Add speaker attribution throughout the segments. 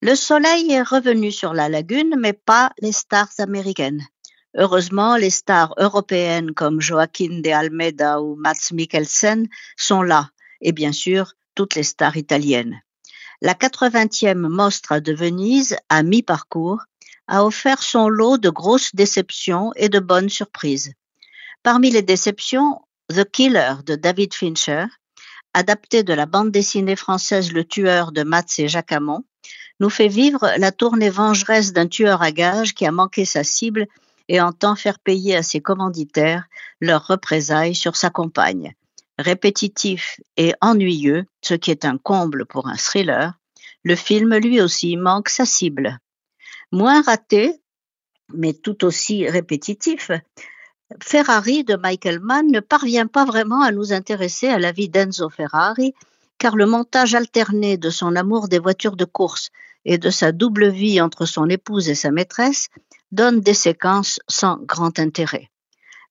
Speaker 1: Le soleil est revenu sur la lagune, mais pas les stars américaines. Heureusement, les stars européennes comme Joaquin de Almeida ou Mats Mikkelsen sont là, et bien sûr, toutes les stars italiennes. La 80e Mostra de Venise, à mi-parcours, a offert son lot de grosses déceptions et de bonnes surprises. Parmi les déceptions, The Killer de David Fincher, adapté de la bande dessinée française Le Tueur de Mats et Jacquamont, nous fait vivre la tournée vengeresse d'un tueur à gages qui a manqué sa cible et entend faire payer à ses commanditaires leurs représailles sur sa compagne. Répétitif et ennuyeux, ce qui est un comble pour un thriller, le film lui aussi manque sa cible. Moins raté, mais tout aussi répétitif, Ferrari de Michael Mann ne parvient pas vraiment à nous intéresser à la vie d'Enzo Ferrari, car le montage alterné de son amour des voitures de course et de sa double vie entre son épouse et sa maîtresse donne des séquences sans grand intérêt.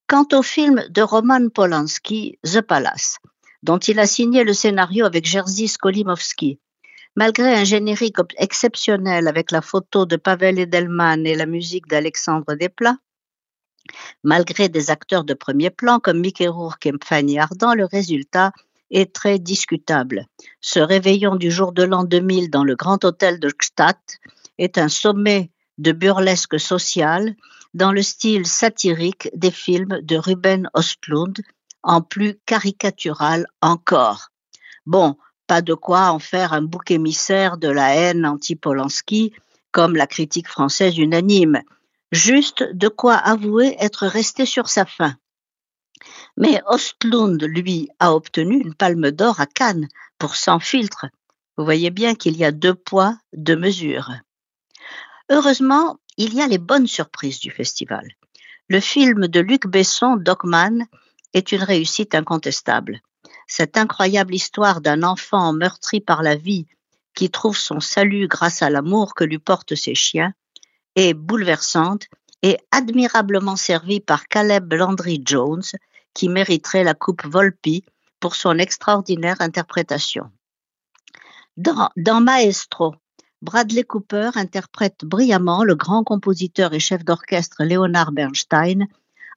Speaker 1: Quant au film de Roman Polanski, The Palace, dont il a signé le scénario avec Jerzy Skolimowski, malgré un générique exceptionnel avec la photo de Pavel Edelman et la musique d'Alexandre Desplat, Malgré des acteurs de premier plan comme Mickey Rourke et Fanny Ardant, le résultat est très discutable. Ce réveillon du jour de l'an 2000 dans le grand hôtel de Gstaad est un sommet de burlesque social dans le style satirique des films de Ruben Ostlund, en plus caricatural encore. Bon, pas de quoi en faire un bouc émissaire de la haine anti-Polanski, comme la critique française unanime, juste de quoi avouer être resté sur sa faim. Mais Ostlund, lui, a obtenu une palme d'or à Cannes pour Sans filtre. Vous voyez bien qu'il y a deux poids, deux mesures. Heureusement, il y a les bonnes surprises du festival. Le film de Luc Besson, Dogman, est une réussite incontestable. Cette incroyable histoire d'un enfant meurtri par la vie qui trouve son salut grâce à l'amour que lui portent ses chiens est bouleversante et admirablement servie par Caleb Landry Jones, qui mériterait la coupe Volpi pour son extraordinaire interprétation. Dans, Maestro, Bradley Cooper interprète brillamment le grand compositeur et chef d'orchestre Leonard Bernstein,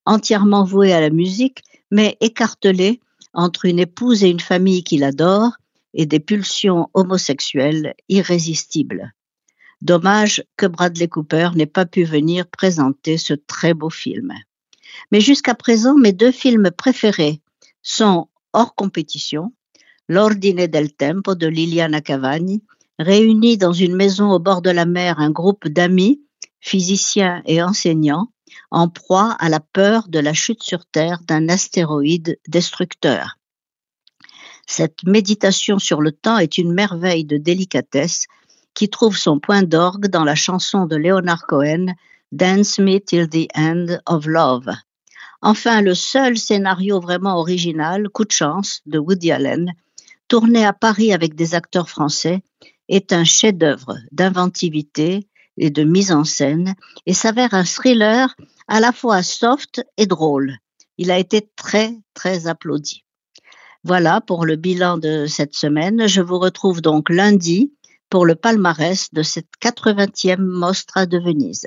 Speaker 1: entièrement voué à la musique, mais écartelé entre une épouse et une famille qu'il adore et des pulsions homosexuelles irrésistibles. Dommage que Bradley Cooper n'ait pas pu venir présenter ce très beau film. Mais jusqu'à présent, mes deux films préférés sont hors compétition, L'Ordine del Tempo de Liliana Cavani, réunis dans une maison au bord de la mer un groupe d'amis, physiciens et enseignants, en proie à la peur de la chute sur Terre d'un astéroïde destructeur. Cette méditation sur le temps est une merveille de délicatesse qui trouve son point d'orgue dans la chanson de Leonard Cohen, Dance Me Till the End of Love. Enfin, le seul scénario vraiment original, Coup de chance, de Woody Allen, tourné à Paris avec des acteurs français, est un chef-d'œuvre d'inventivité et de mise en scène et s'avère un thriller à la fois soft et drôle. Il a été très, très applaudi. Voilà pour le bilan de cette semaine. Je vous retrouve donc lundi pour le palmarès de cette 80e Mostra de Venise.